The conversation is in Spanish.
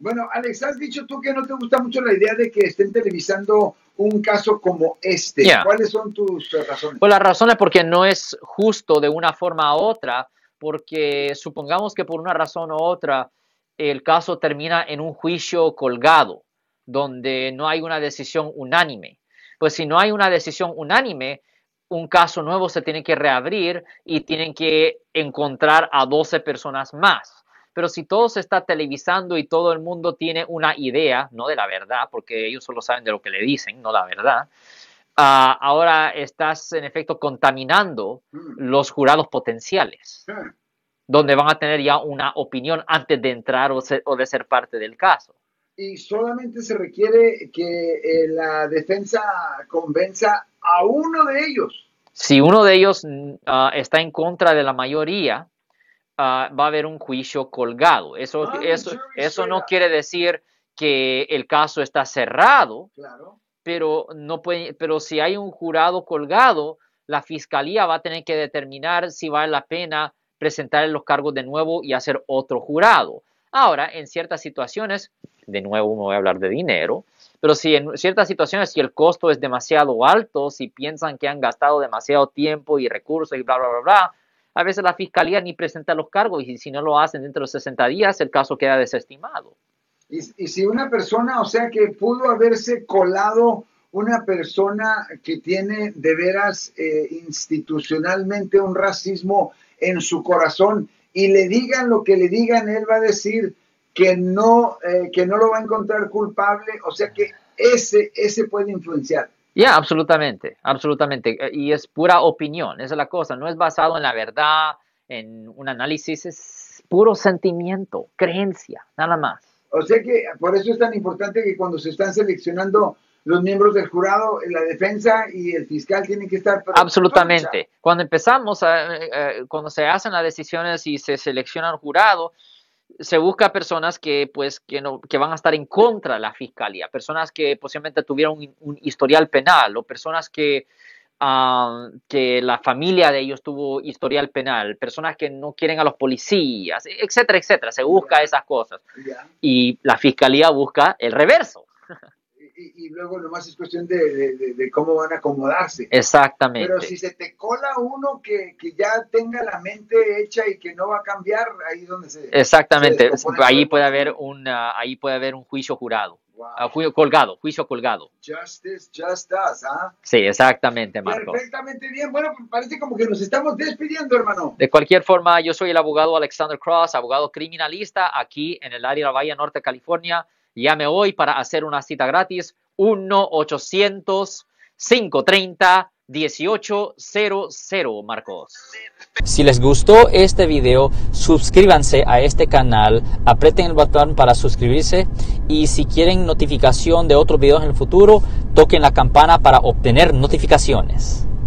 Bueno, Alex, has dicho tú que no te gusta mucho la idea de que estén televisando un caso como este. Yeah. ¿Cuáles son tus razones? Pues la razón es porque no es justo de una forma u otra, porque supongamos que por una razón u otra el caso termina en un juicio colgado, donde no hay una decisión unánime. Pues si no hay una decisión unánime, un caso nuevo se tiene que reabrir y tienen que encontrar a 12 personas más. Pero si todo se está televisando y todo el mundo tiene una idea, no de la verdad, porque ellos solo saben de lo que le dicen, no la verdad, ah, ahora estás en efecto contaminando Mm. los jurados potenciales, donde van a tener ya una opinión antes de entrar o, de ser parte del caso. Y solamente se requiere que eh, la defensa convenza a uno de ellos. Si uno de ellos ah, está en contra de la mayoría, ah, va a haber un juicio colgado. Eso, Ah, eso, eso no quiere decir que el caso está cerrado, Claro. pero, no puede, pero si hay un jurado colgado, la fiscalía va a tener que determinar si vale la pena presentar los cargos de nuevo y hacer otro jurado. Ahora, en ciertas situaciones, de nuevo me voy a hablar de dinero, pero si en ciertas situaciones, si el costo es demasiado alto, si piensan que han gastado demasiado tiempo y recursos y bla, bla, bla, bla, a veces la fiscalía ni presenta los cargos y si no lo hacen dentro de 60 días, el caso queda desestimado. Y, si una persona, o sea, que pudo haberse colado una persona que tiene de veras eh, institucionalmente un racismo en su corazón y le digan lo que le digan, él va a decir que no, eh, que no lo va a encontrar culpable, o sea que ese, ese puede influenciar. Ya, absolutamente, absolutamente. Eh, Y es pura opinión, esa es la cosa. No es basado en la verdad, en un análisis, es puro sentimiento, creencia, nada más. O sea que por eso es tan importante que cuando se están seleccionando los miembros del jurado, la defensa y el fiscal tienen que estar... Absolutamente. Cuando empezamos, a- eh, cuando se hacen las decisiones y se selecciona un jurado, se busca personas que, pues, que, no, que van a estar en contra de la fiscalía, personas que posiblemente tuvieron un, un historial penal o personas que, ah, que la familia de ellos tuvo historial penal, personas que no quieren a los policías, etcétera, etcétera. Se busca esas cosas. Y la fiscalía busca el reverso. Y, y luego nomás es cuestión de, de- de- de cómo van a acomodarse. Exactamente. Pero si se te cola uno que, que ya tenga la mente hecha y que no va a cambiar, ahí donde se... Exactamente, se ahí puede haber un ah, ahí puede haber un juicio jurado, Wow. ah, juicio colgado, juicio colgado. Justice, just us, ¿ah? Sí, exactamente, Marco. Perfectamente bien. Bueno, pues parece como que nos estamos despidiendo, hermano. De cualquier forma, yo soy el abogado Alexander Cross, abogado criminalista aquí en el área de la Bahía Norte, California. Llame hoy para hacer una cita gratis 1-800-530-1800, Marcos. Si les gustó este video, suscríbanse a este canal, aprieten el botón para suscribirse y si quieren notificación de otros videos en el futuro, toquen la campana para obtener notificaciones.